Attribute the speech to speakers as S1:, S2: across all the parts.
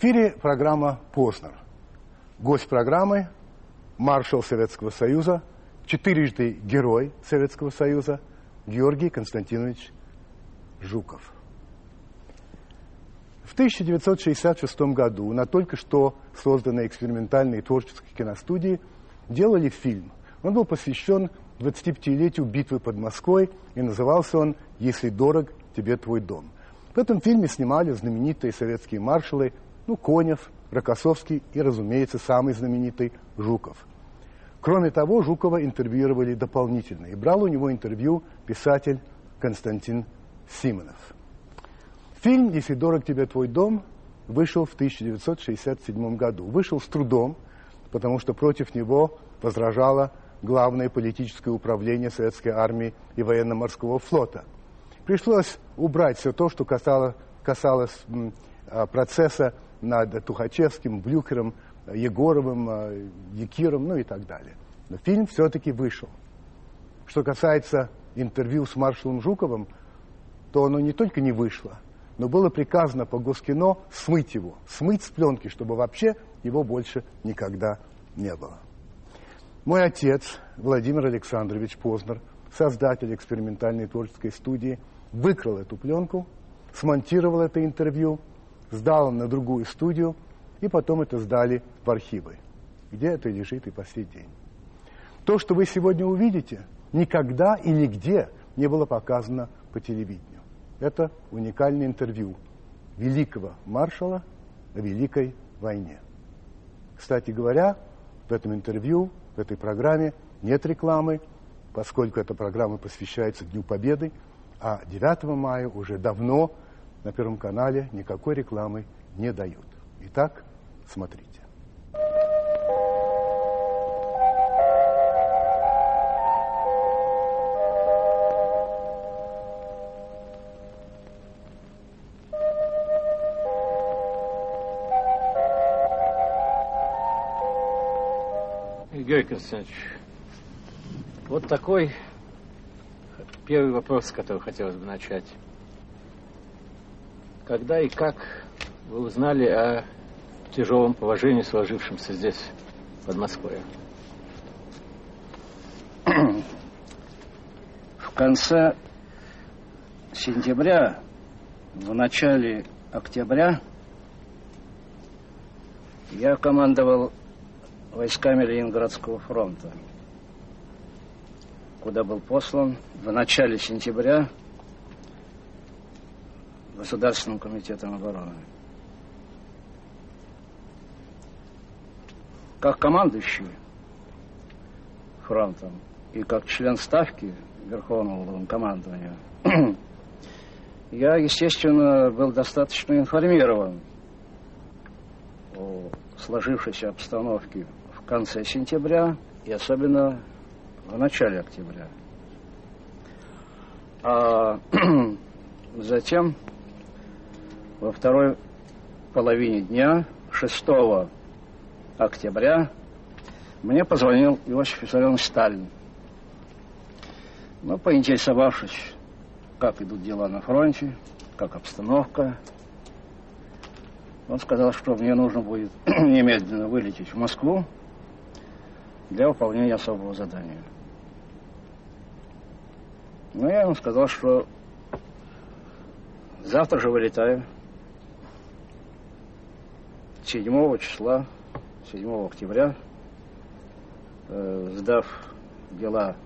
S1: Эфире программа «Познер». Гость программы – маршал Советского Союза, четырежды герой Советского Союза Георгий Константинович Жуков. В 1966 году на только что созданной экспериментальной творческой киностудии делали фильм. Он был посвящен 25-летию битвы под Москвой и назывался он «Если дорог тебе твой дом». В этом фильме снимали знаменитые советские маршалы, ну, Конев, Рокоссовский и, разумеется, самый знаменитый Жуков. Кроме того, Жукова интервьюировали дополнительно, и брал у него интервью писатель Константин Симонов. Фильм «Если дорог тебе твой дом» вышел в 1967 году. Вышел с трудом, потому что против него возражало главное политическое управление советской армии и военно-морского флота. Пришлось убрать все то, что касалось, касалось а, процесса над Тухачевским, Блюхером, Егоровым, а, Якиром, ну и так далее. Но фильм все-таки вышел. Что касается интервью с маршалом Жуковым, то оно не только не вышло, но было приказано по Госкино смыть его, смыть с пленки, чтобы вообще его больше никогда не было. Мой отец, Владимир Александрович Познер, создатель экспериментальной творческой студии, выкрал эту пленку, смонтировал это интервью, сдал на другую студию, и потом это сдали в архивы, где это лежит и по сей день. То, что вы сегодня увидите, никогда и нигде не было показано по телевидению. Это уникальное интервью великого маршала о Великой войне. Кстати говоря, в этом интервью, в этой программе нет рекламы, поскольку эта программа посвящается Дню Победы, а 9 мая уже давно на Первом канале никакой рекламы не дают. Итак, смотрите.
S2: Георгий Константинович, вот такой первый вопрос, с которого хотелось бы начать. Когда и как вы узнали о тяжелом положении, сложившемся здесь, под Москвой?
S3: В конце сентября, в начале октября я командовал войсками Ленинградского фронта, куда был послан в начале сентября Государственным комитетом обороны. Как командующий фронтом и как член ставки Верховного командования, я, естественно, был достаточно информирован о сложившейся обстановке конце сентября и особенно в начале октября. А затем во второй половине дня, 6 октября, мне позвонил Иосиф Виссарионович Сталин. Ну, поинтересовавшись, как идут дела на фронте, как обстановка, он сказал, что мне нужно будет немедленно вылететь в Москву для выполнения особого задания. Ну, я ему сказал, что завтра же вылетаю. 7 числа, 7 октября, э, сдав дела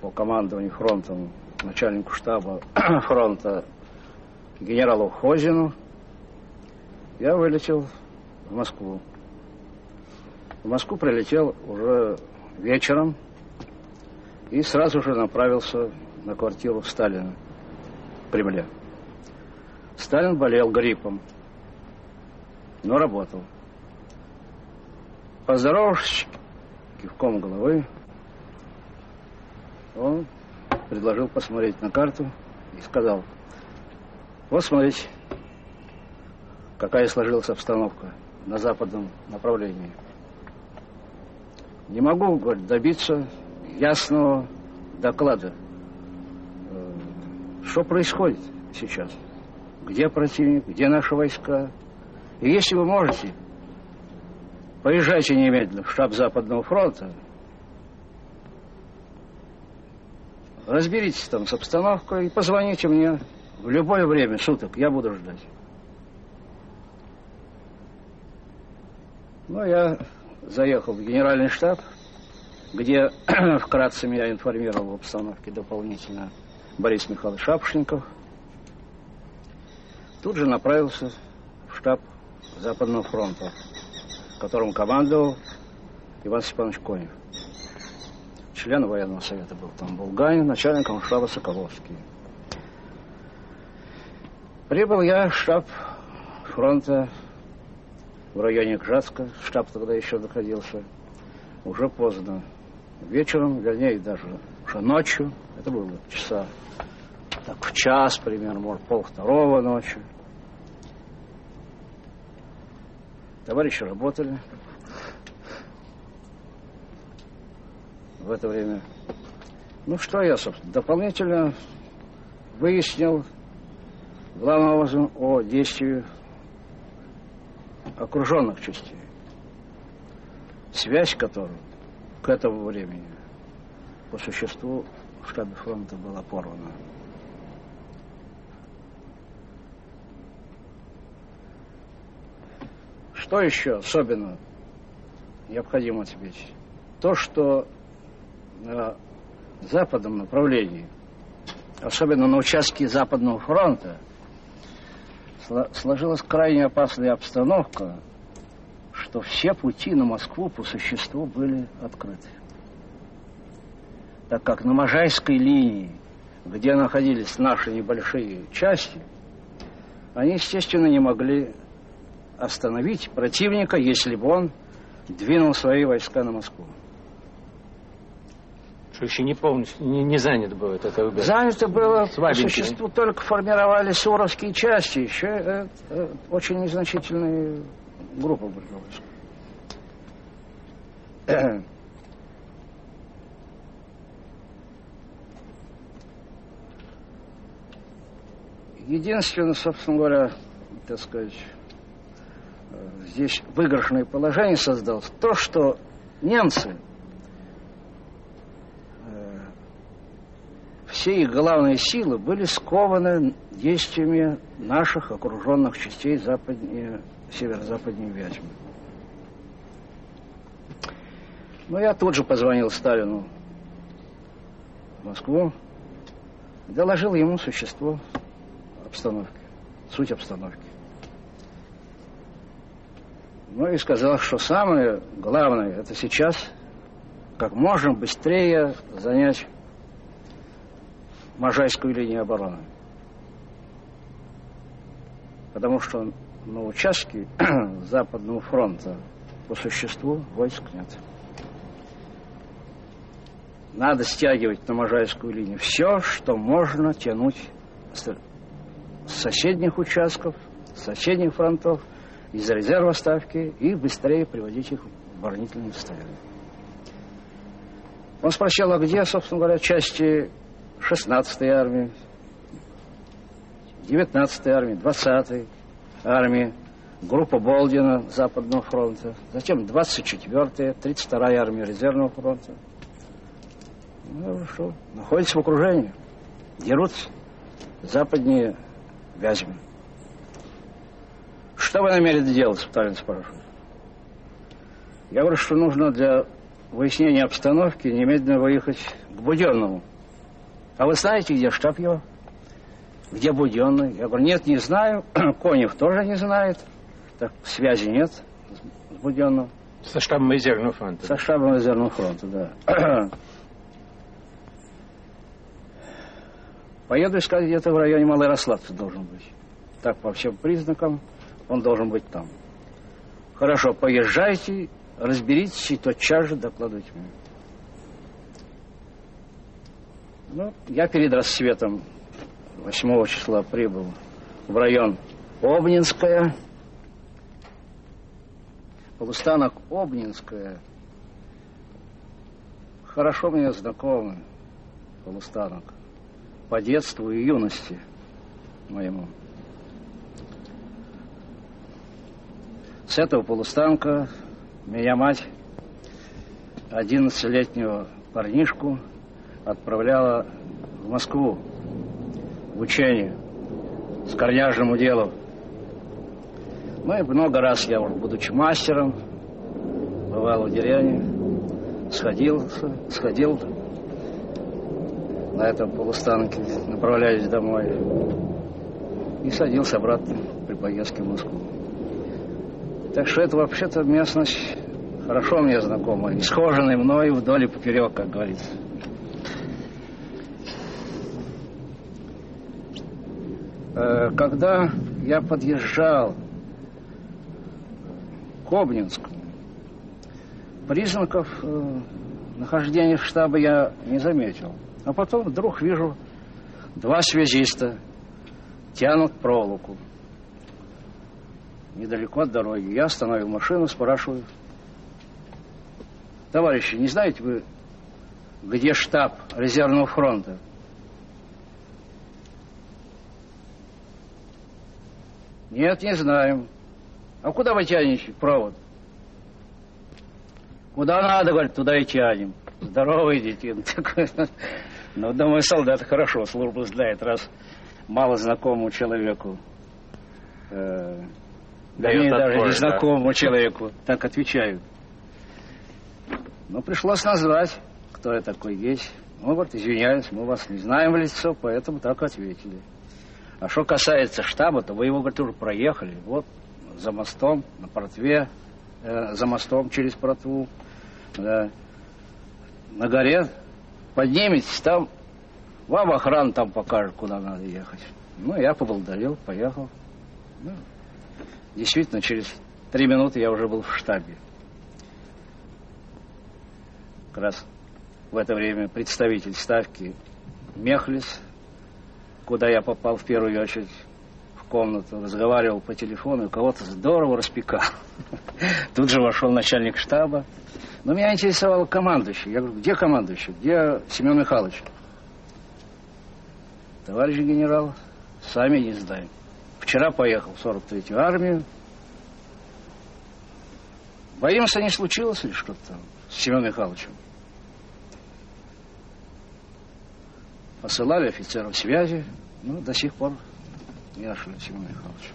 S3: по командованию фронтом начальнику штаба фронта генералу Хозину, я вылетел в Москву. В Москву прилетел уже вечером и сразу же направился на квартиру Сталина в Кремле. Сталин болел гриппом, но работал. Поздоровавшись кивком головы, он предложил посмотреть на карту и сказал, вот смотрите, какая сложилась обстановка на западном направлении – не могу говорит, добиться ясного доклада. Э, что происходит сейчас? Где противник, где наши войска, И если вы можете, поезжайте немедленно в штаб Западного фронта, разберитесь там с обстановкой и позвоните мне в любое время суток, я буду ждать. Ну, я заехал в генеральный штаб, где вкратце меня информировал в обстановке дополнительно Борис Михайлович Шапошников. Тут же направился в штаб Западного фронта, которым командовал Иван Степанович Конев. Член военного совета был там Булганин, начальником штаба Соколовский. Прибыл я в штаб фронта в районе Гжатска. Штаб тогда еще находился. Уже поздно. Вечером, вернее, даже уже ночью. Это было часа так в час примерно, может, пол второго ночи. Товарищи работали. В это время. Ну, что я, собственно, дополнительно выяснил главным образом о действии окруженных частей. Связь которой к этому времени по существу штабе фронта была порвана. Что еще особенно необходимо отметить? То, что на западном направлении, особенно на участке Западного фронта, сложилась крайне опасная обстановка, что все пути на Москву по существу были открыты. Так как на Можайской линии, где находились наши небольшие части, они, естественно, не могли остановить противника, если бы он двинул свои войска на Москву.
S2: Что еще не полностью, не, не занято было это убежище?
S3: Занято было, по существу, только формировали суровские части, еще э, э, очень незначительные группы были Единственное, собственно говоря, так сказать, здесь выигрышное положение создалось, то, что немцы все их главные силы были скованы действиями наших окруженных частей западнее, северо-западнее Вязьмы. Но я тут же позвонил Сталину в Москву, доложил ему существо обстановки, суть обстановки. Ну и сказал, что самое главное, это сейчас как можно быстрее занять Можайскую линию обороны. Потому что на участке Западного фронта по существу войск нет. Надо стягивать на Можайскую линию все, что можно тянуть с соседних участков, с соседних фронтов, из резерва ставки и быстрее приводить их в оборонительное состояние. Он спросил, а где, собственно говоря, части 16-й армии, 19-й армии, 20-й армии, группа Болдина Западного фронта, затем 24-я, 32-я армия резервного фронта. Ну, что, находится в окружении, дерутся западнее Вязьмы. Что вы намерены делать, Сталин спрашивает. Я говорю, что нужно для выяснения обстановки немедленно выехать к Буденному. А вы знаете, где штаб его? Где Буденный? Я говорю, нет, не знаю. Конев тоже не знает. Так связи нет с Буденным.
S2: Со штабом резервного фронта.
S3: Со штабом резервного фронта, да. Поеду искать где-то в районе Малоярославца должен быть. Так, по всем признакам он должен быть там. Хорошо, поезжайте, разберитесь и тотчас же докладывайте мне. Ну, я перед рассветом 8 числа прибыл в район Обнинская. Полустанок Обнинская. Хорошо мне знакомый полустанок. По детству и юности моему. С этого полустанка меня мать, 11-летнего парнишку, отправляла в Москву в учение с корняжному делу. Ну и много раз я, будучи мастером, бывал в деревне, сходил, сходил на этом полустанке, направляясь домой, и садился обратно при поездке в Москву. Так что это вообще-то местность хорошо мне знакома, исхоженная мной вдоль и поперек, как говорится. Э, когда я подъезжал к Обнинску, признаков э, нахождения штаба я не заметил. А потом вдруг вижу два связиста тянут проволоку недалеко от дороги. Я остановил машину, спрашиваю, товарищи, не знаете вы, где штаб резервного фронта? Нет, не знаем. А куда вы тянете провод? Куда надо, говорит, туда и тянем. Здоровый детин. Ну, думаю, солдат хорошо службу знает, раз мало знакомому человеку, Дает даже незнакомому да? человеку, так отвечают. Но пришлось назвать, кто я такой есть. Ну, вот, извиняюсь, мы вас не знаем в лицо, поэтому так ответили. А что касается штаба, то вы его, говорит, уже проехали. Вот за мостом, на Портве, э, за мостом через Протву. Да. На горе подниметесь, там вам охрана там покажет, куда надо ехать. Ну, я поблагодарил, поехал. Ну, действительно, через три минуты я уже был в штабе. Как раз в это время представитель ставки Мехлис куда я попал в первую очередь в комнату, разговаривал по телефону, кого-то здорово распекал. Тут же вошел начальник штаба. Но меня интересовал командующий. Я говорю, где командующий? Где Семен Михайлович? Товарищ генерал, сами не знаем. Вчера поехал в 43-ю армию. Боимся, не случилось ли что-то с Семеном Михайловичем? посылали офицеров связи, ну, до сих пор не нашли Семена Михайловича.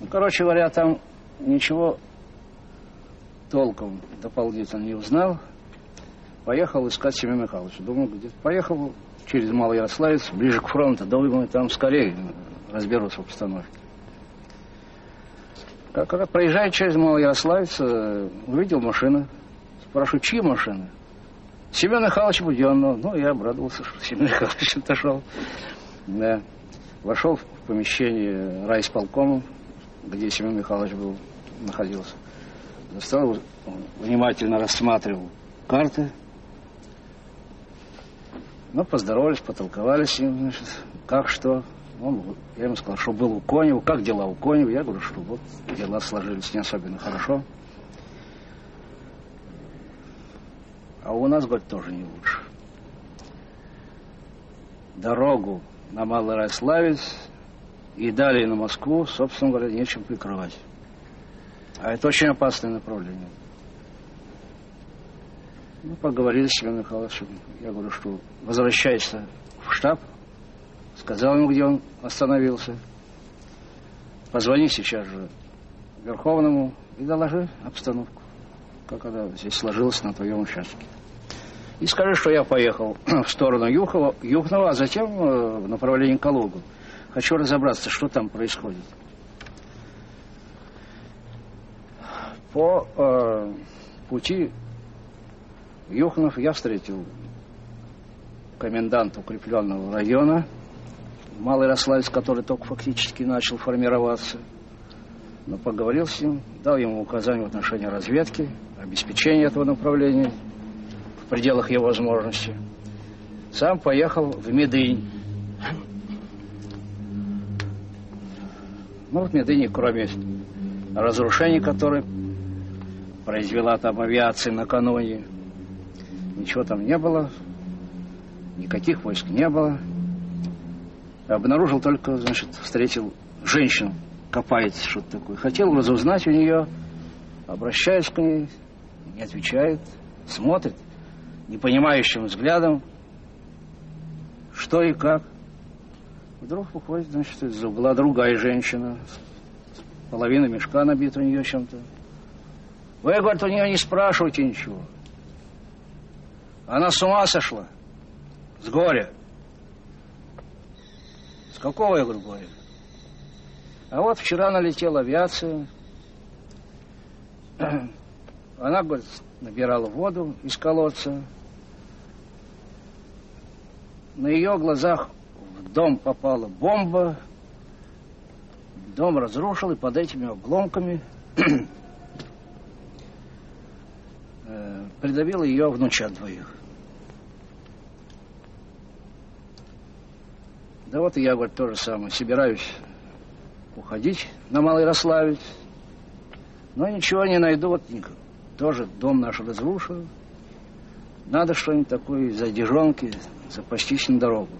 S3: Ну, короче говоря, там ничего толком дополнительно не узнал. Поехал искать Семена Михайловича. Думал, где Поехал через Малый Ярославец, ближе к фронту. Думаю, там скорее разберутся в обстановке. Как, как проезжая через Малый Ярославец, э, увидел машину. Спрашиваю, чьи машины? Семен Михайлович Буденного. Ну, я обрадовался, что Семен Михайлович отошел. Да. Вошел в помещение райисполкома, где Семен Михайлович был, находился. Застал, внимательно рассматривал карты. Ну, поздоровались, потолковали с ним, значит, как что. Он, я ему сказал, что был у Конева, как дела у Конева. Я говорю, что вот дела сложились не особенно хорошо. А у нас, говорит, тоже не лучше. Дорогу на Малорославец и далее на Москву, собственно говоря, нечем прикрывать. А это очень опасное направление. Мы поговорили с Семеном Михайловичем. Я говорю, что возвращайся в штаб. Сказал ему, где он остановился. Позвони сейчас же Верховному и доложи обстановку как она здесь сложилась на твоем участке. И скажи, что я поехал в сторону Юхова, Юхнова, а затем э, в направлении Калугу. Хочу разобраться, что там происходит. По э, пути Юхнов я встретил коменданта укрепленного района Малый Рославец, который только фактически начал формироваться. Но поговорил с ним, дал ему указания в отношении разведки, обеспечения этого направления в пределах его возможностей. Сам поехал в Медынь. Ну, в Медыне, кроме разрушений, которые произвела там авиация накануне, ничего там не было, никаких войск не было. Обнаружил только, значит, встретил женщину копается что-то такое. Хотел разузнать у нее, обращаюсь к ней, не отвечает, смотрит непонимающим взглядом, что и как. Вдруг выходит, значит, из угла другая женщина, половина мешка набита у нее чем-то. Вы, говорит, у нее не спрашивайте ничего. Она с ума сошла. С горя. Какого, я говорю, горя? А вот вчера налетела авиация. Она, говорит, набирала воду из колодца. На ее глазах в дом попала бомба. Дом разрушил, и под этими обломками э, придавил ее внучат двоих. Да вот и я, говорит, то же самое. Собираюсь уходить на Малоярославец. Но ничего не найду. Вот тоже дом наш разрушил. Надо что-нибудь такое из-за дежонки запастись на дорогу.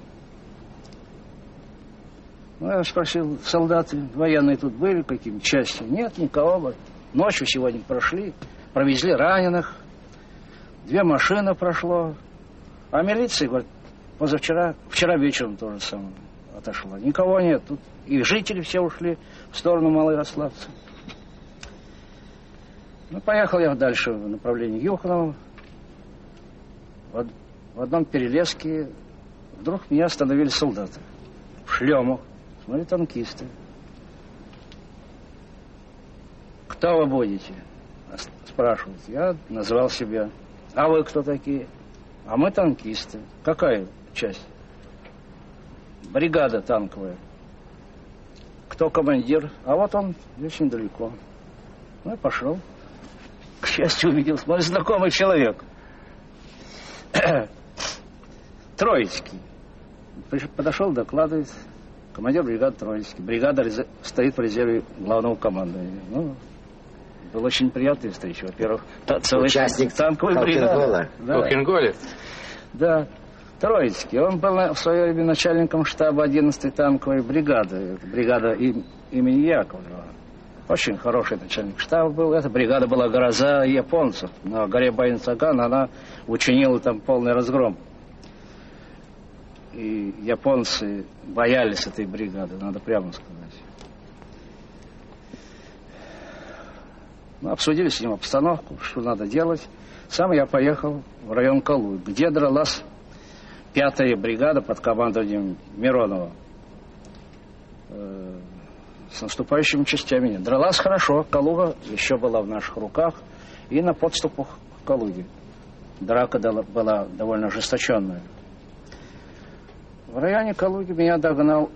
S3: Ну, я спросил, солдаты военные тут были, каким части? Нет, никого. Ночью сегодня прошли, провезли раненых. Две машины прошло. А милиция, говорит, позавчера, вчера вечером тоже самое отошла. Никого нет. Тут и жители все ушли в сторону Малоярославца. Ну, поехал я дальше в направлении Юханова. В, в одном перелеске вдруг меня остановили солдаты. В шлемах. Смотри, танкисты. Кто вы будете? Спрашивают. Я назвал себя. А вы кто такие? А мы танкисты. Какая часть? Бригада танковая. Кто командир? А вот он очень далеко. Ну, я пошел. К счастью, увидел мой знакомый человек. Троицкий. Подошел, докладывает. Командир бригады Троицкий. Бригада стоит в резерве главного командования. Ну, был очень приятный встреча. Во-первых,
S2: целый участник танковой бригады. Да.
S3: Да. Троицкий. Он был в свое время начальником штаба 11-й танковой бригады. Бригада им, имени Яковлева. Очень хороший начальник штаба был. Эта бригада была гроза японцев. На горе Байнцаган она учинила там полный разгром. И японцы боялись этой бригады, надо прямо сказать. Мы обсудили с ним обстановку, что надо делать. Сам я поехал в район Калуй, где дралась пятая бригада под командованием Миронова. Э, с наступающими частями. Дралась хорошо, Калуга еще была в наших руках. И на подступах к Калуге. Драка была довольно ожесточенная. В районе Калуги меня догнал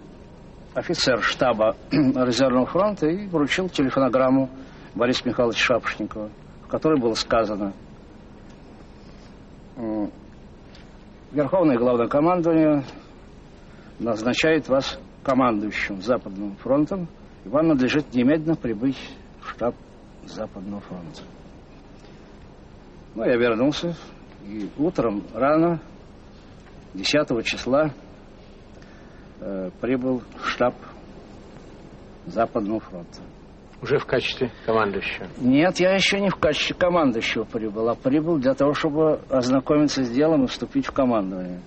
S3: офицер штаба резервного фронта и вручил телефонограмму Бориса Михайловича Шапошникова, в которой было сказано Верховное Главное командование назначает вас командующим Западным фронтом, и вам надлежит немедленно прибыть в штаб Западного фронта. Ну, я вернулся, и утром рано, 10 числа, э, прибыл в штаб Западного фронта.
S2: Уже в качестве командующего?
S3: Нет, я еще не в качестве командующего прибыл, а прибыл для того, чтобы ознакомиться с делом и вступить в командование.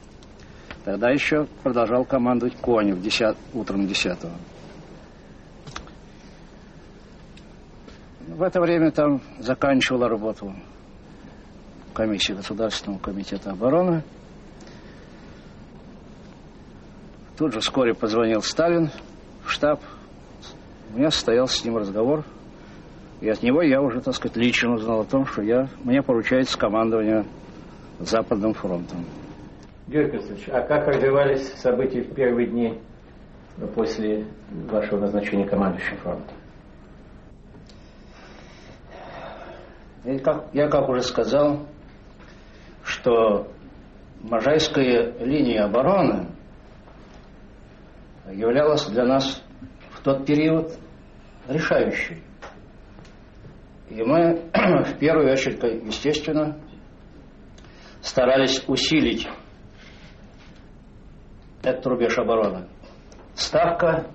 S3: Тогда еще продолжал командовать Конев 10, утром 10 -го. В это время там заканчивала работу комиссия Государственного комитета обороны. Тут же вскоре позвонил Сталин в штаб у меня состоялся с ним разговор, и от него я уже, так сказать, лично узнал о том, что я, мне поручается командование Западным фронтом.
S2: Георгий Петрович, а как развивались события в первые дни после вашего назначения командующим фронтом?
S3: Я как, я как уже сказал, что Можайская линия обороны являлась для нас тот период решающий. И мы в первую очередь, естественно, старались усилить этот рубеж обороны. Ставка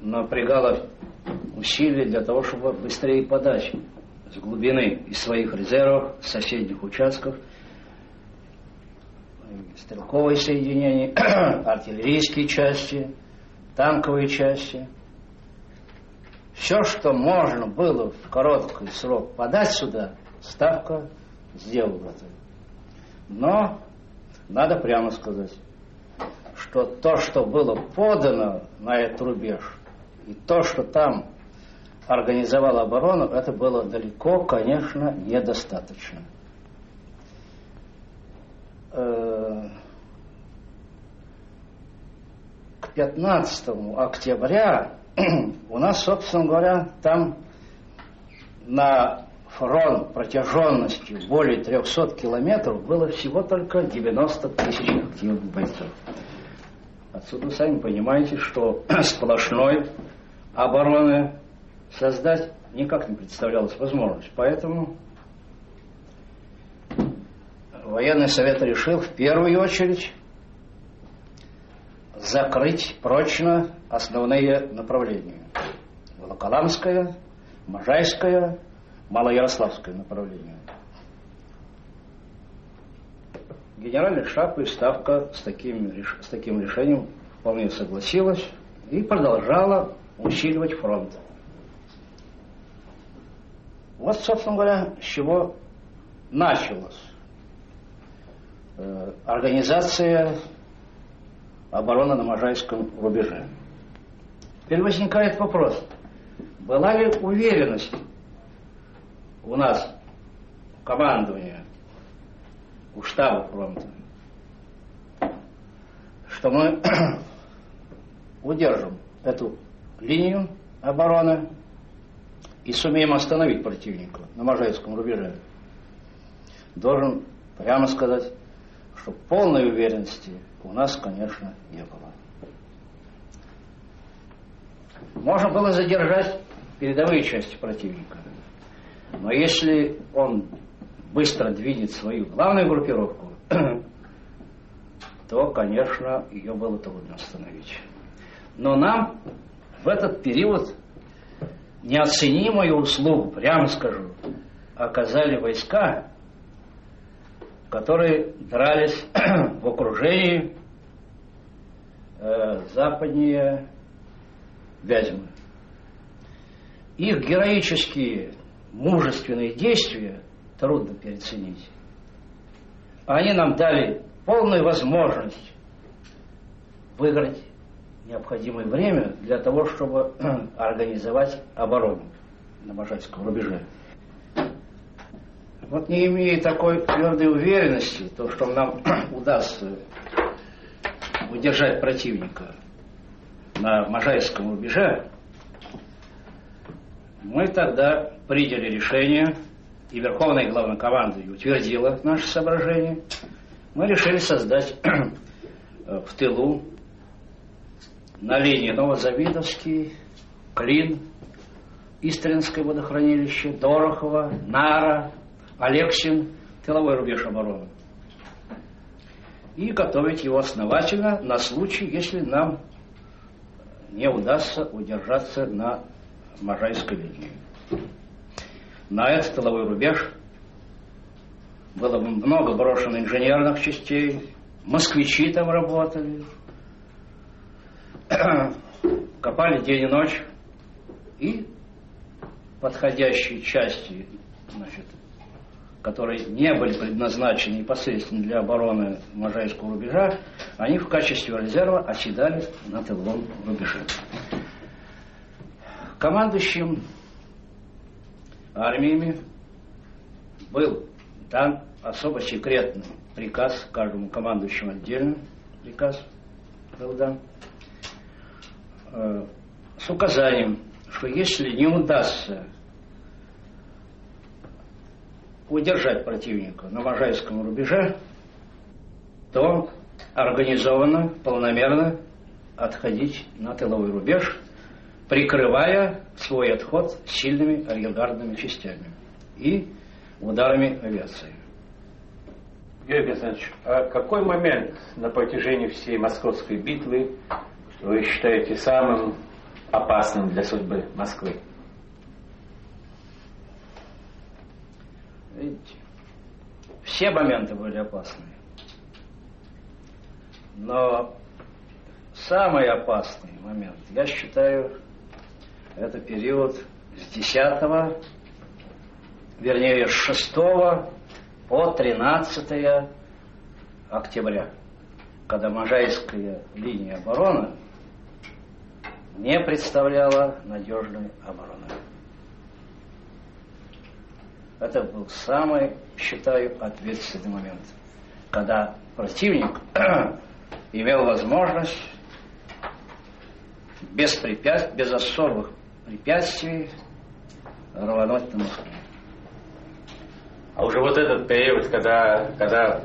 S3: напрягала усилия для того, чтобы быстрее подать с глубины из своих резервов, соседних участков, стрелковые соединения, артиллерийские части, танковые части. Все, что можно было в короткий срок подать сюда, Ставка сделала это. Но надо прямо сказать, что то, что было подано на этот рубеж, и то, что там организовала оборону, это было далеко, конечно, недостаточно. Э, к 15 октября у нас, собственно говоря, там на фронт протяженностью более 300 километров было всего только 90 тысяч активных бойцов. Отсюда сами понимаете, что сплошной обороны создать никак не представлялась возможность. Поэтому военный совет решил в первую очередь закрыть прочно основные направления. Волоколамское, Можайское, Малоярославское направление. Генеральный штаб и Ставка с таким, с таким решением вполне согласилась и продолжала усиливать фронт. Вот, собственно говоря, с чего началась э, организация обороны на Можайском рубеже. Теперь возникает вопрос, была ли уверенность у нас командования, у штаба фронта, что мы удержим эту линию обороны и сумеем остановить противника на Можайском рубеже. Должен прямо сказать, что полной уверенности у нас, конечно, не было. Можно было задержать передовые части противника. Но если он быстро двинет свою главную группировку, то, конечно, ее было трудно остановить. Но нам в этот период неоценимую услугу, прямо скажу, оказали войска, которые дрались в окружении э, западнее Вязьмы. Их героические мужественные действия трудно переоценить. Они нам дали полную возможность выиграть необходимое время для того, чтобы организовать оборону на Можайском рубеже. Вот не имея такой твердой уверенности, то, что нам удастся удержать противника на Можайском рубеже, мы тогда приняли решение, и Верховное Главнокомандование утвердило наше соображение, мы решили создать в тылу на линии Новозавидовский, Клин, Истринское водохранилище, Дорохово, Нара, Алексин, тыловой рубеж обороны. И готовить его основательно на случай, если нам не удастся удержаться на Можайской линии. На этот тыловой рубеж было много брошено инженерных частей, москвичи там работали, копали день и ночь, и подходящие части, значит, которые не были предназначены непосредственно для обороны Можайского рубежа, они в качестве резерва оседали на тыловом рубеже. Командующим армиями был дан особо секретный приказ, каждому командующему отдельно приказ был дан, э, с указанием, что если не удастся удержать противника на Можайском рубеже, то организованно, полномерно отходить на тыловой рубеж прикрывая свой отход сильными арьергардными частями и ударами авиации.
S2: Георгий Александрович, а какой момент на протяжении всей московской битвы вы считаете самым опасным для судьбы Москвы?
S3: Видите, все моменты были опасные. Но самый опасный момент, я считаю, это период с 10, вернее, с 6 по 13 октября, когда Можайская линия обороны не представляла надежной обороны. Это был самый, считаю, ответственный момент, когда противник имел возможность без препятствий, без особых препятствий рвануть на Москву.
S2: А уже вот этот период, когда, когда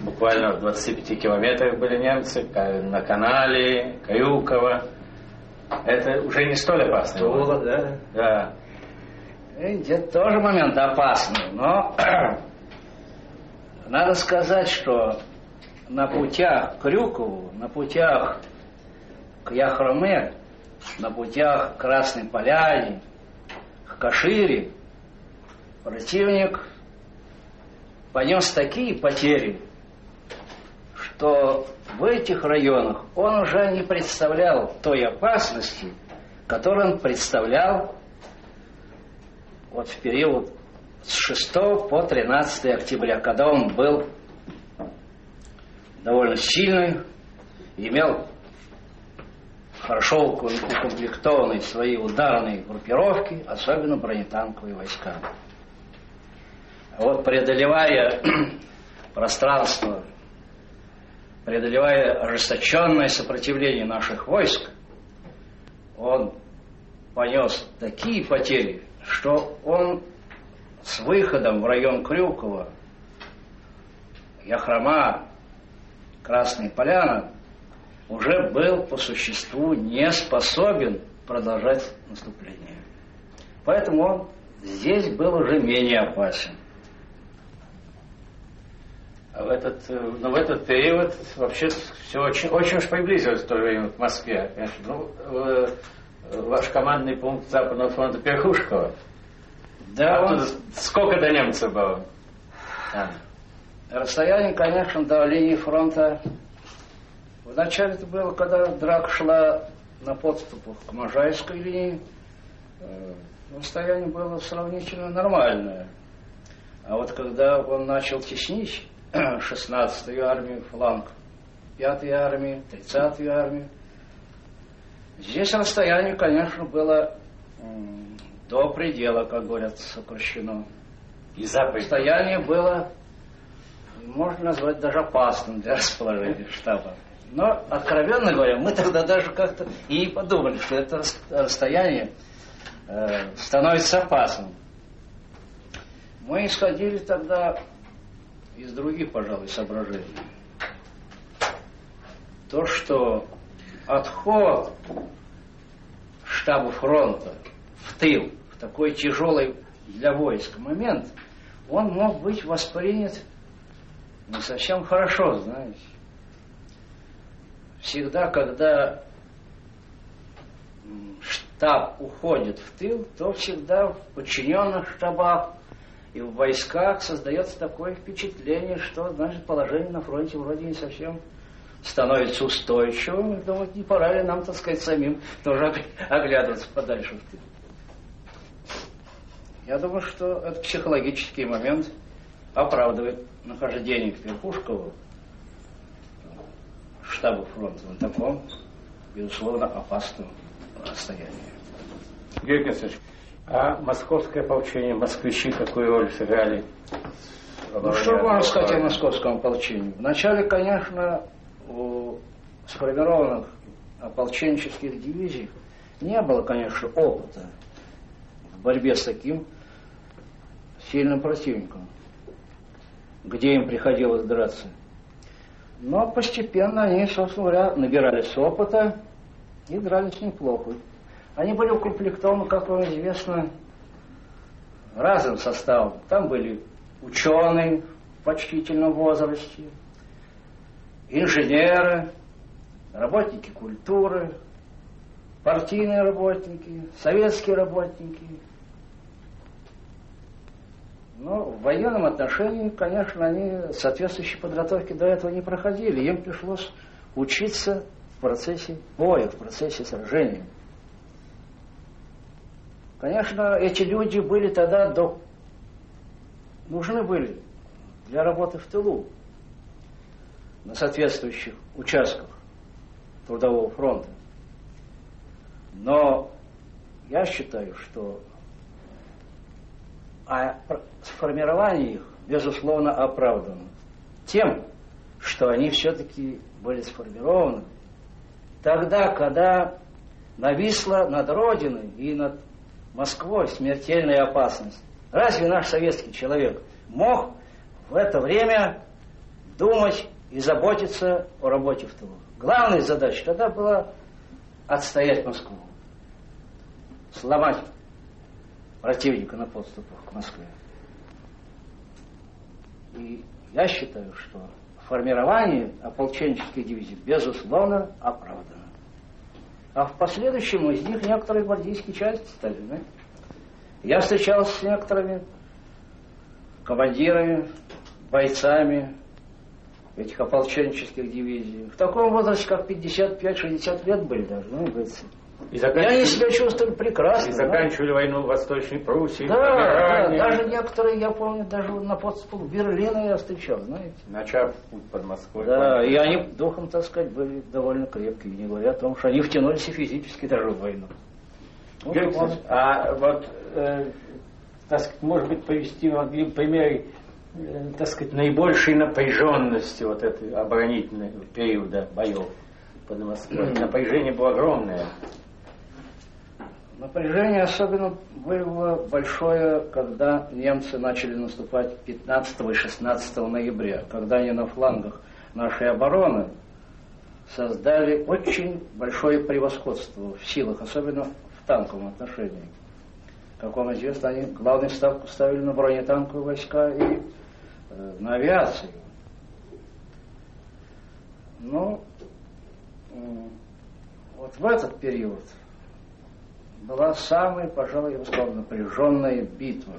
S2: буквально в 25 километрах были немцы, на канале, Крюково, это уже не столь опасно.
S3: Тула, да?
S2: Да.
S3: Это тоже момент опасный, но надо сказать, что на путях к Крюкову, на путях к Яхроме, на путях к Красной Поляне, к Кашире, противник понес такие потери, что в этих районах он уже не представлял той опасности, которую он представлял вот в период с 6 по 13 октября, когда он был довольно сильный, имел хорошо укомплектованные свои ударные группировки, особенно бронетанковые войска. Вот преодолевая пространство, преодолевая ожесточенное сопротивление наших войск, он понес такие потери, что он с выходом в район Крюкова, Яхрома, Красная Поляна, уже был по существу не способен продолжать наступление. Поэтому он здесь был уже менее опасен.
S2: А в этот, э, ну, в этот период вообще все очень, очень уж приблизилось в то время к Москве. Ну, э, ваш командный пункт Западного фронта Перхушкова. Да, а он... сколько до немцев было?
S3: А. Расстояние, конечно, до линии фронта. Вначале это было, когда драка шла на подступах к Можайской линии. Э, расстояние было сравнительно нормальное. А вот когда он начал теснить 16-ю армию, фланг 5-й армии, 30-ю армию, здесь расстояние, конечно, было до предела, как говорят, сокращено.
S2: И запад.
S3: Расстояние было, можно назвать, даже опасным для расположения штаба. Но, откровенно говоря, мы тогда даже как-то и не подумали, что это расстояние э, становится опасным. Мы исходили тогда из других, пожалуй, соображений. То, что отход штаба фронта в тыл, в такой тяжелый для войск момент, он мог быть воспринят не совсем хорошо, знаете. Всегда, когда штаб уходит в тыл, то всегда в подчиненных штабах и в войсках создается такое впечатление, что, значит, положение на фронте вроде не совсем становится устойчивым. Думать, не пора ли нам, так сказать, самим тоже оглядываться подальше. Я думаю, что этот психологический момент оправдывает нахождение в Перпушково штаба фронта на таком, безусловно, опасном расстоянии.
S2: Георгий Александрович, а московское ополчение, москвичи какую роль сыграли?
S3: Ну, что можно сказать о московском ополчении? Вначале, конечно, у сформированных ополченческих дивизий не было, конечно, опыта в борьбе с таким сильным противником, где им приходилось драться. Но постепенно они, собственно говоря, набирались опыта и дрались неплохо. Они были укомплектованы, как вам известно, разным составом. Там были ученые в почтительном возрасте, инженеры, работники культуры, партийные работники, советские работники. Но в военном отношении, конечно, они соответствующей подготовки до этого не проходили. Им пришлось учиться в процессе боя, в процессе сражения. Конечно, эти люди были тогда до... нужны были для работы в тылу на соответствующих участках трудового фронта. Но я считаю, что а сформирование их, безусловно, оправдано тем, что они все-таки были сформированы тогда, когда нависла над Родиной и над Москвой смертельная опасность. Разве наш советский человек мог в это время думать и заботиться о работе в тылу? Главная задача тогда была отстоять Москву, сломать противника на подступах к Москве. И я считаю, что формирование ополченческой дивизии безусловно оправдано. А в последующем из них некоторые гвардейские части стали. Да? Я встречался с некоторыми командирами, бойцами этих ополченческих дивизий. В таком возрасте, как 55-60 лет были даже, ну, бойцы. И, заканчивали... и они себя чувствовали прекрасно. И
S2: заканчивали да? войну в Восточной Пруссии.
S3: Да, да, даже некоторые, я помню, даже на подступах Берлина я встречал, знаете.
S2: Начав путь под Москвой.
S3: Да, и они духом, так сказать, были довольно крепкие, не говоря о том, что они втянулись и физически даже в войну.
S2: Вот, он... А вот, э, так сказать, может быть, повести могли примеры, так сказать, наибольшей напряженности вот этой оборонительного периода боев под Москвой. Напряжение было огромное.
S3: Напряжение особенно было большое, когда немцы начали наступать 15 и 16 ноября, когда они на флангах нашей обороны создали очень большое превосходство в силах, особенно в танковом отношении. Как вам известно, они главную ставку ставили на бронетанковые войска и э, на авиацию. Э, вот в этот период была самая, пожалуй, я бы сказал, напряженная битва.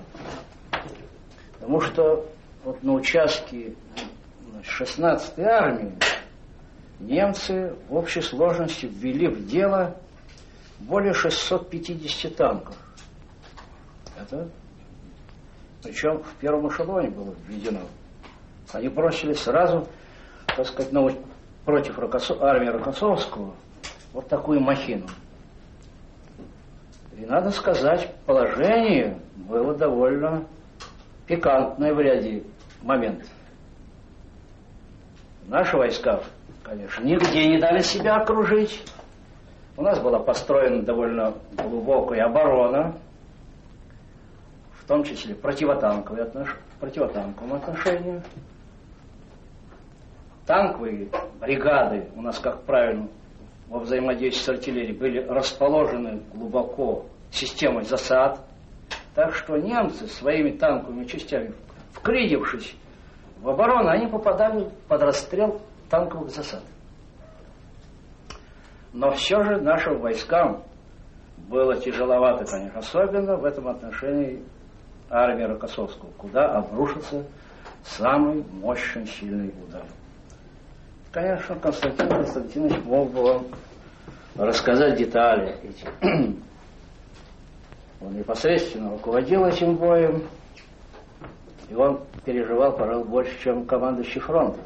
S3: Потому что вот на участке 16-й армии немцы в общей сложности ввели в дело более 650 танков. Это причем в первом эшелоне было введено. Они бросили сразу, так сказать, ну, против Рокоссо... армии Рокоссовского вот такую махину – и надо сказать, положение было довольно пикантное в ряде моментов. Наши войска, конечно, нигде не дали себя окружить. У нас была построена довольно глубокая оборона, в том числе противотанковые отнош... в противотанковом отношении. Танковые бригады у нас, как правильно, во взаимодействии с артиллерией были расположены глубоко системой засад. Так что немцы своими танковыми частями, вклинившись в оборону, они попадали под расстрел танковых засад. Но все же нашим войскам было тяжеловато, конечно, особенно в этом отношении армии Рокоссовского, куда обрушится самый мощный, сильный удар. Конечно, Константин Константинович мог бы вам рассказать детали эти. Он непосредственно руководил этим боем, и он переживал, пожалуй, больше, чем командующий фронтом.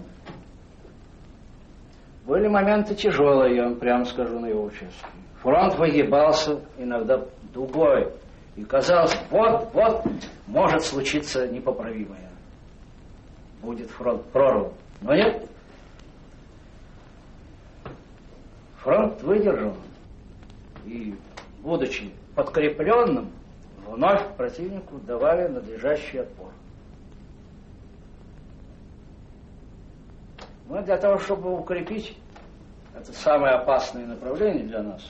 S3: Были моменты тяжелые, я вам прямо скажу, на его участке. Фронт выгибался иногда дугой, и казалось, вот-вот может случиться непоправимое. Будет фронт прорван. Но нет, Фронт выдержал. И, будучи подкрепленным, вновь противнику давали надлежащий отпор. Мы для того, чтобы укрепить это самое опасное направление для нас,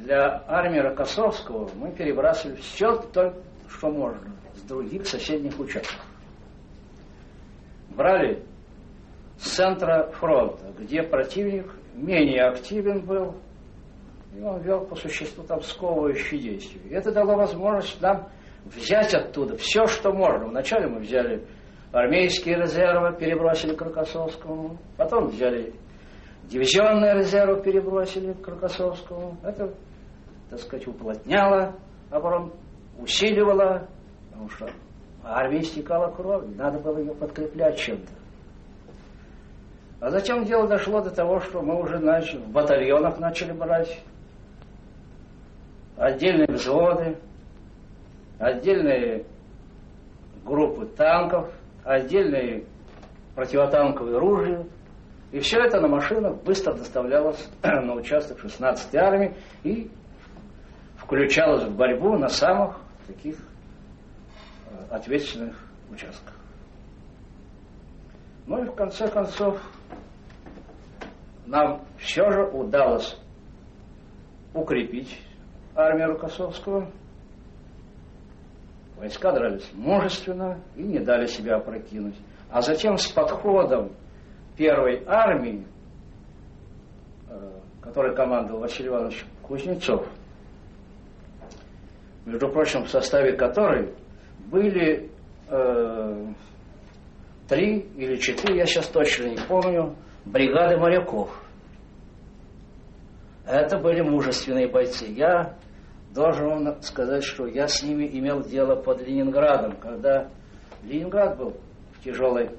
S3: для армии Рокоссовского мы перебрасывали все, то, что можно, с других соседних участков. Брали с центра фронта, где противник менее активен был, И он вел по существу там сковывающие действия. И это дало возможность нам взять оттуда все, что можно. Вначале мы взяли армейские резервы, перебросили к Рокоссовскому. Потом взяли дивизионные резервы, перебросили к Рокоссовскому. Это, так сказать, уплотняло оборон, усиливало, потому что армия истекала кровь, надо было ее подкреплять чем-то. А затем дело дошло до того, что мы уже начали, в батальонах начали брать отдельные взводы, отдельные группы танков, отдельные противотанковые ружья. И все это на машинах быстро доставлялось на участок 16-й армии и включалось в борьбу на самых таких э, ответственных участках. Ну и в конце концов нам все же удалось укрепить армию Рукосовского. Войска дрались мужественно и не дали себя опрокинуть. А затем с подходом первой армии, э, которой командовал Василий Иванович Кузнецов, между прочим, в составе которой были э, три или четыре, я сейчас точно не помню, бригады моряков. Это были мужественные бойцы. Я должен вам сказать, что я с ними имел дело под Ленинградом, когда Ленинград был в тяжелой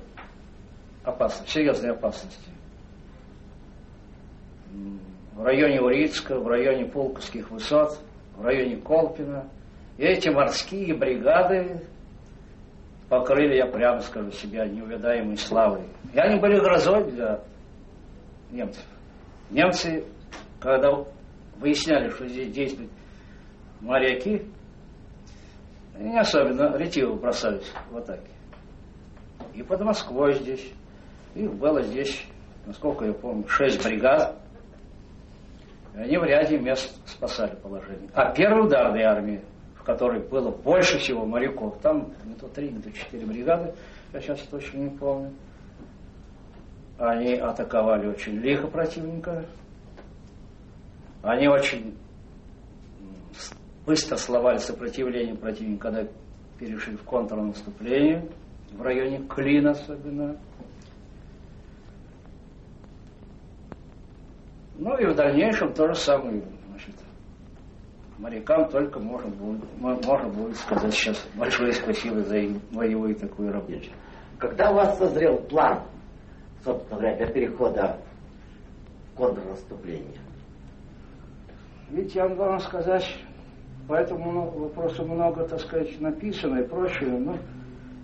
S3: опасности, серьезной опасности. В районе Урицка, в районе Пулковских высот, в районе Колпина. Эти морские бригады покрыли, я прямо скажу, себя неувядаемой славой. И они были грозой для немцев. Немцы, когда выясняли, что здесь действуют моряки, не особенно ретиво бросались в атаке. И под Москвой здесь. Их было здесь, насколько я помню, шесть бригад. И они в ряде мест спасали положение. А первой ударной армии, в которой было больше всего моряков, там не то три, не то четыре бригады, я сейчас точно не помню, они атаковали очень лихо противника. Они очень быстро словали сопротивление противника, когда перешли в контрнаступление в районе Клина особенно. Ну и в дальнейшем то же самое. Морякам только можно будет, можно будет сказать сейчас большое спасибо за боевую такую работу.
S4: Когда у вас созрел план, собственно говоря, для перехода в контрнаступление?
S3: Ведь я вам должен сказать, по этому вопросу много, так сказать, написано и прочее, но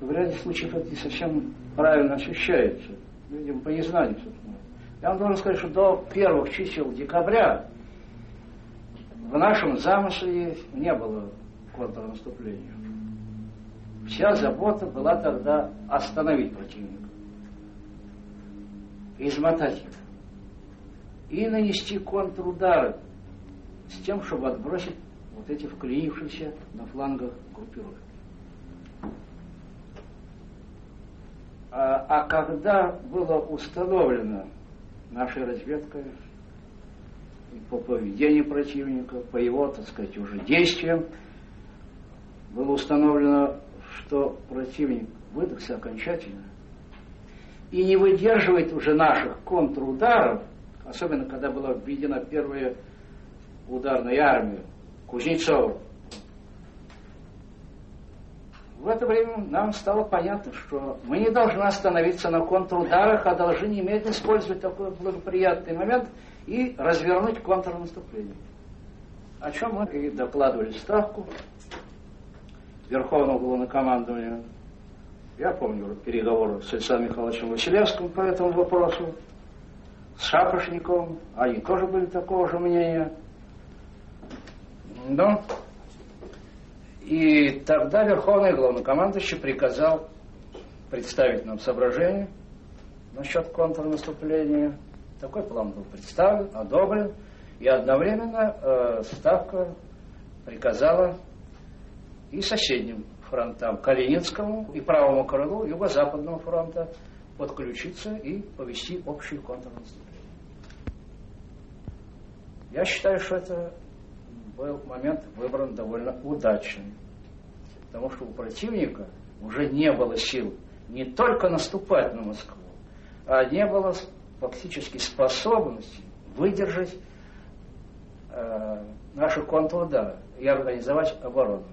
S3: в ряде случаев это не совсем правильно ощущается. Видимо, по незнанию. Я вам должен сказать, что до первых чисел декабря в нашем замысле не было контрнаступления. Вся забота была тогда остановить противника, измотать его и нанести контрудары с тем, чтобы отбросить вот эти вклинившиеся на флангах группировки. А, а когда было установлено нашей разведкой по поведению противника, по его, так сказать, уже действиям, было установлено, что противник выдохся окончательно и не выдерживает уже наших контрударов, особенно когда была введена первая ударная армия Кузнецова. В это время нам стало понятно, что мы не должны остановиться на контрударах, а должны немедленно использовать такой благоприятный момент и развернуть контрнаступление. О чем мы и докладывали ставку Верховного главнокомандования. Я помню переговоры с Александром Михайловичем Василевским по этому вопросу, с Шапошниковым, они тоже были такого же мнения. Да. И тогда Верховный Главнокомандующий приказал представить нам соображение насчет контрнаступления. Такой план был представлен, одобрен, и одновременно э, Ставка приказала и соседним фронтам, Калининскому и правому крылу Юго-Западного фронта подключиться и повести общее контрнаступление. Я считаю, что это был момент выбран довольно удачный. Потому что у противника уже не было сил не только наступать на Москву, а не было фактически способности выдержать э, нашу контрудар и организовать оборону.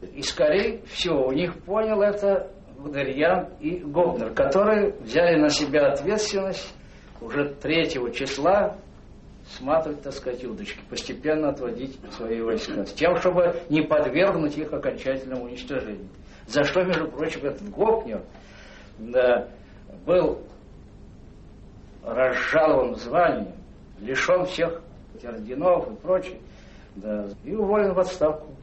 S3: И скорее всего у них понял это Гудерьян и Гобнер, которые взяли на себя ответственность уже 3 числа сматывать, так сказать, удочки, постепенно отводить свои войска, с тем, чтобы не подвергнуть их окончательному уничтожению. За что, между прочим, этот Гопнер да, был разжалован в звании, лишен всех орденов и прочее, да, и уволен в отставку.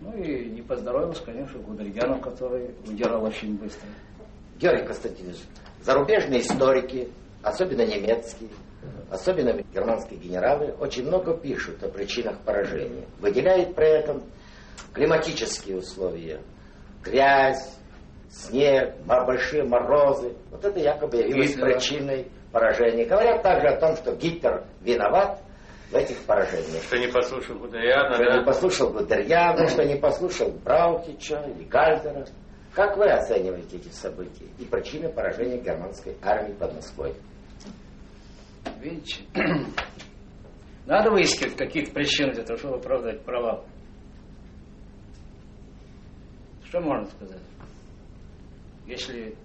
S3: Ну и не поздоровился, конечно, Гудерьяну, который удирал очень быстро.
S4: Георгий Константинович, зарубежные историки, особенно немецкие, особенно германские генералы, очень много пишут о причинах поражения. Выделяют при этом климатические условия, грязь, снег, большие морозы. Вот это якобы явилось причиной поражения. Говорят также о том, что Гитлер виноват в этих поражениях.
S2: Что не послушал Гудериана, Что
S4: да? не послушал Гудериана, что не послушал Браухича или Гальдера. Как вы оцениваете эти события и причины поражения германской армии под Москвой?
S3: Видите, надо выискивать какие-то причины для того, чтобы оправдать провал. Что можно сказать? Если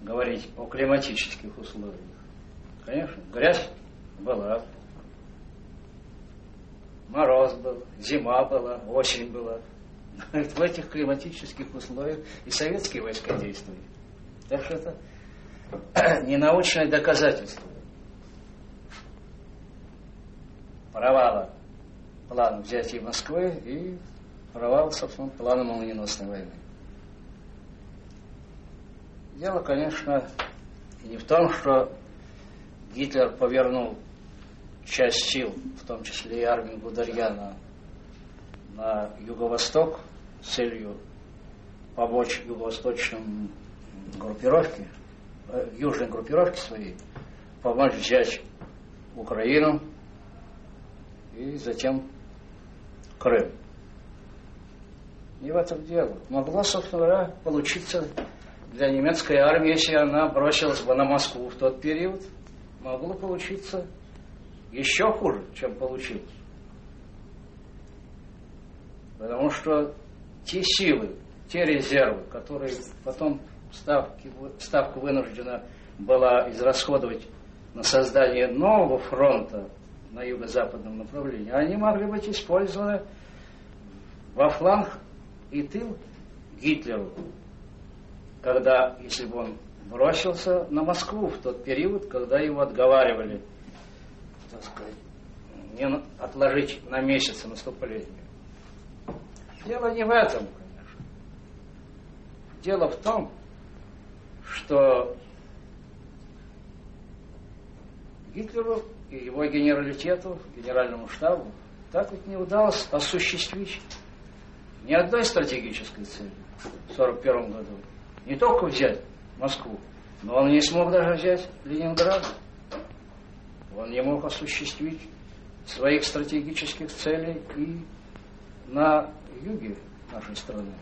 S3: говорить о климатических условиях, конечно, грязь была, мороз был, зима была, осень была. В этих климатических условиях и советские войска действовали. Так что это не научное доказательство. провала плана взятия Москвы и провал, собственно, плана молниеносной войны. Дело, конечно, не в том, что Гитлер повернул часть сил, в том числе и армию Гудерьяна, на юго-восток с целью помочь юго-восточным группировке, э, южной группировке своей, помочь взять Украину, и затем Крым. Не в этом дело. Могло, собственно говоря, получиться для немецкой армии, если она бросилась бы на Москву в тот период, могло получиться еще хуже, чем получилось. Потому что те силы, те резервы, которые потом ставки, ставку вынуждена была израсходовать на создание нового фронта на юго-западном направлении, они могли быть использованы во фланг и тыл Гитлеру, когда, если бы он бросился на Москву в тот период, когда его отговаривали, так сказать, не отложить на месяц наступление. Дело не в этом, конечно. Дело в том, что Гитлеру и его генералитету, генеральному штабу, так ведь не удалось осуществить ни одной стратегической цели в 1941 году. Не только взять Москву, но он не смог даже взять Ленинград. Он не мог осуществить своих стратегических целей и на юге нашей страны.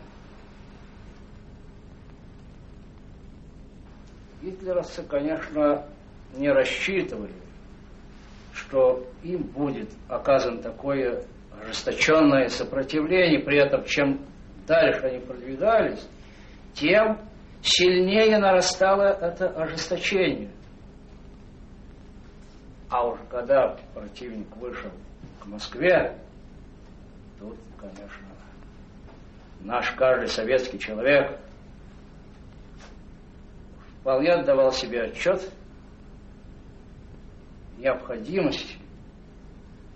S3: Гитлеровцы, конечно, не рассчитывали что им будет оказано такое ожесточенное сопротивление, при этом чем дальше они продвигались, тем сильнее нарастало это ожесточение. А уж когда противник вышел к Москве, тут, конечно, наш каждый советский человек вполне отдавал себе отчет – необходимости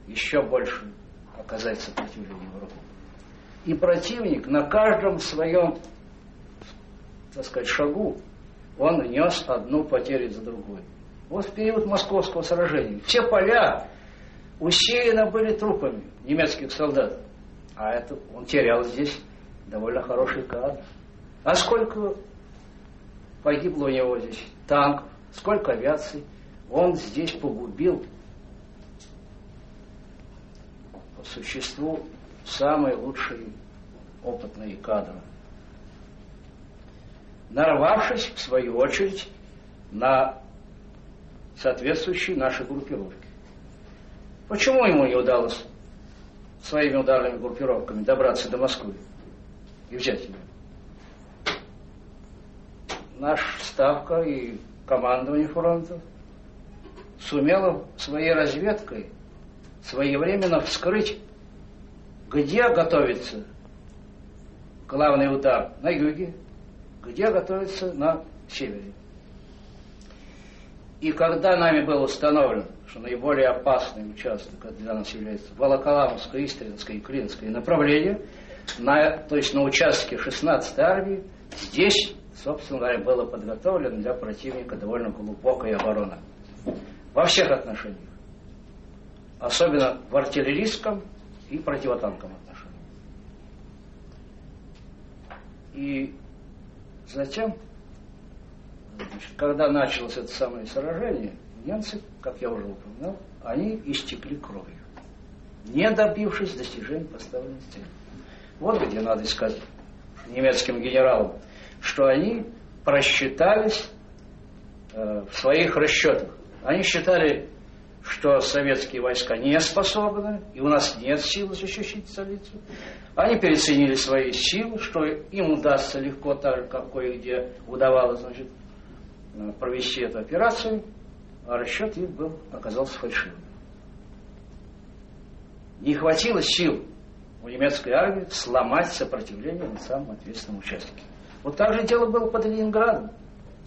S3: еще больше оказать сопротивление врагу. И противник на каждом своем, так сказать, шагу, он нес одну потерю за другой. Вот в период московского сражения все поля усеяны были трупами немецких солдат. А это он терял здесь довольно хороший кадр. А сколько погибло у него здесь танков, сколько авиаций, он здесь погубил по существу самые лучшие опытные кадры, нарвавшись, в свою очередь, на соответствующие наши группировки. Почему ему не удалось своими ударными группировками добраться до Москвы и взять ее? Наш ставка и командование фронта сумело своей разведкой своевременно вскрыть, где готовится главный удар на юге, где готовится на севере. И когда нами было установлено, что наиболее опасный участок для нас является Волоколамское, Истринское и Клинское направление, на, то есть на участке 16-й армии, здесь, собственно говоря, было подготовлено для противника довольно глубокая оборона. Во всех отношениях. Особенно в артиллерийском и противотанковом отношении. И затем Значит, когда началось это самое сражение, немцы, как я уже упоминал, они истекли кровью, не добившись достижения поставленной цели. Вот где надо искать немецким генералам, что они просчитались э, в своих расчетах. Они считали, что советские войска не способны, и у нас нет сил защитить столицу. Они переоценили свои силы, что им удастся легко, так как кое-где удавалось, значит, Э, провести эту операцию, а расчет их был, оказался фальшивым. Не хватило сил у немецкой армии сломать сопротивление на самом ответственном участке. Вот так же дело было под Ленинградом.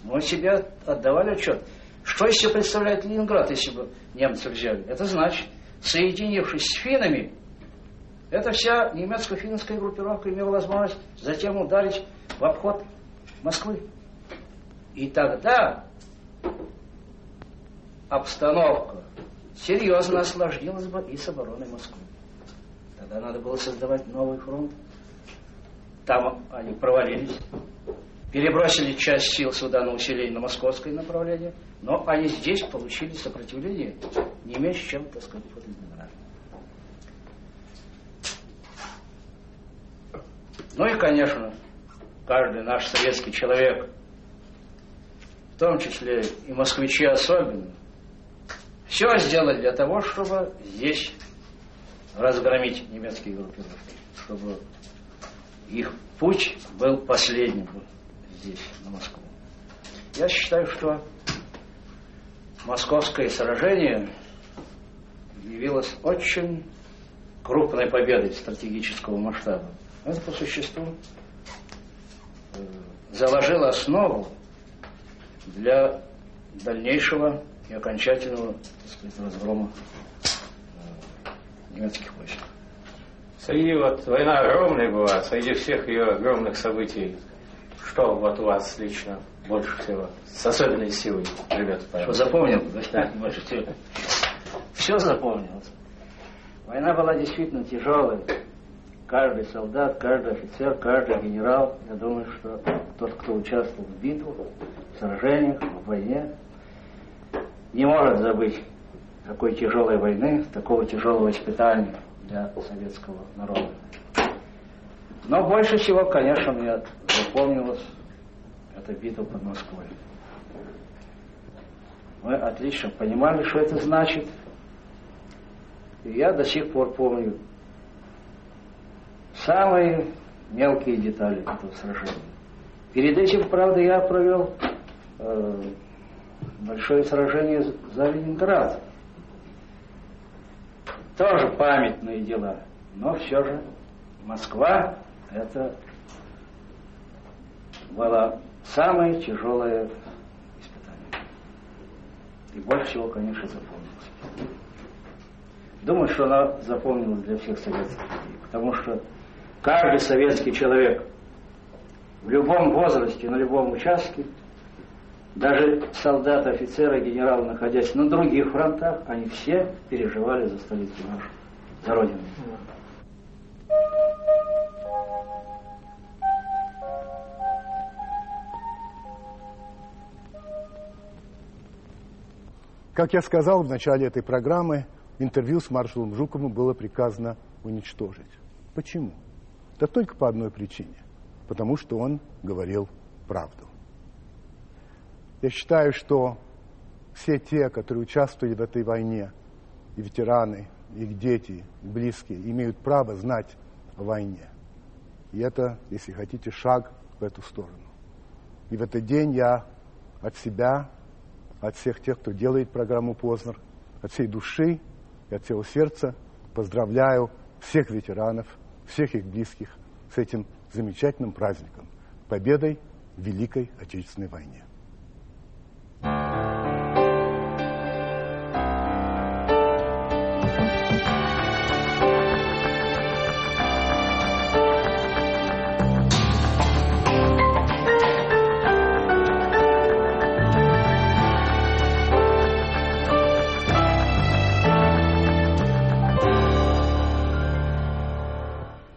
S3: Мы себе отдавали отчет. Что себя представляет Ленинград, если бы немцы взяли? Это значит, соединившись с финнами, эта вся немецко-финская группировка имела возможность затем ударить в обход Москвы. И тогда обстановка серьезно осложнилась бы и с обороной Москвы. Тогда надо было создавать новый фронт. Там они провалились. Перебросили часть сил сюда на усиление на московское направление, но они здесь получили сопротивление не меньше, чем, так сказать, Ленинградом. Ну и, конечно, каждый наш советский человек – в том числе и москвичи особенно, все сделали для того, чтобы здесь разгромить немецкие группировки, чтобы их путь был последним здесь, на Москву. Я считаю, что московское сражение явилось очень крупной победой стратегического масштаба. Это по существу э, заложило основу для дальнейшего и окончательного так сказать, разгрома э, немецких войск.
S2: Среди вот война огромная была, среди всех ее огромных событий, что вот у вас лично больше всего, с особенной силой живет?
S3: Что запомнил? Да, больше всего. Все запомнилось. Война была действительно тяжелая. Каждый солдат, каждый офицер, каждый генерал, я думаю, что тот, кто участвовал в битвах, сражениях, в войне, не может забыть такой тяжелой войны, такого тяжелого испытания для советского народа. Но больше всего, конечно, мне запомнилась эта битва под Москвой. Мы отлично понимали, что это значит. И я до сих пор помню самые мелкие детали этого сражения. Перед этим, правда, я провел э, большое сражение за Ленинград. Тоже памятные дела. Но все же Москва это было самое тяжелое испытание. И больше всего, конечно, запомнилось. Думаю, что она запомнилась для всех советских людей. Потому что каждый советский человек в любом возрасте, на любом участке даже солдаты, офицеры, генералы, находясь на других фронтах, они все переживали за столицу нашу, за Родину.
S1: Как я сказал в начале этой программы, интервью с маршалом Жуковым было приказано уничтожить. Почему? Да только по одной причине. Потому что он говорил правду. Я считаю, что все те, которые участвовали в этой войне, и ветераны, их дети, близкие, имеют право знать о войне. И это, если хотите, шаг в эту сторону. И в этот день я от себя, от всех тех, кто делает программу «Познер», от всей души и от всего сердца поздравляю всех ветеранов, всех их близких с этим замечательным праздником, победой в Великой Отечественной войне.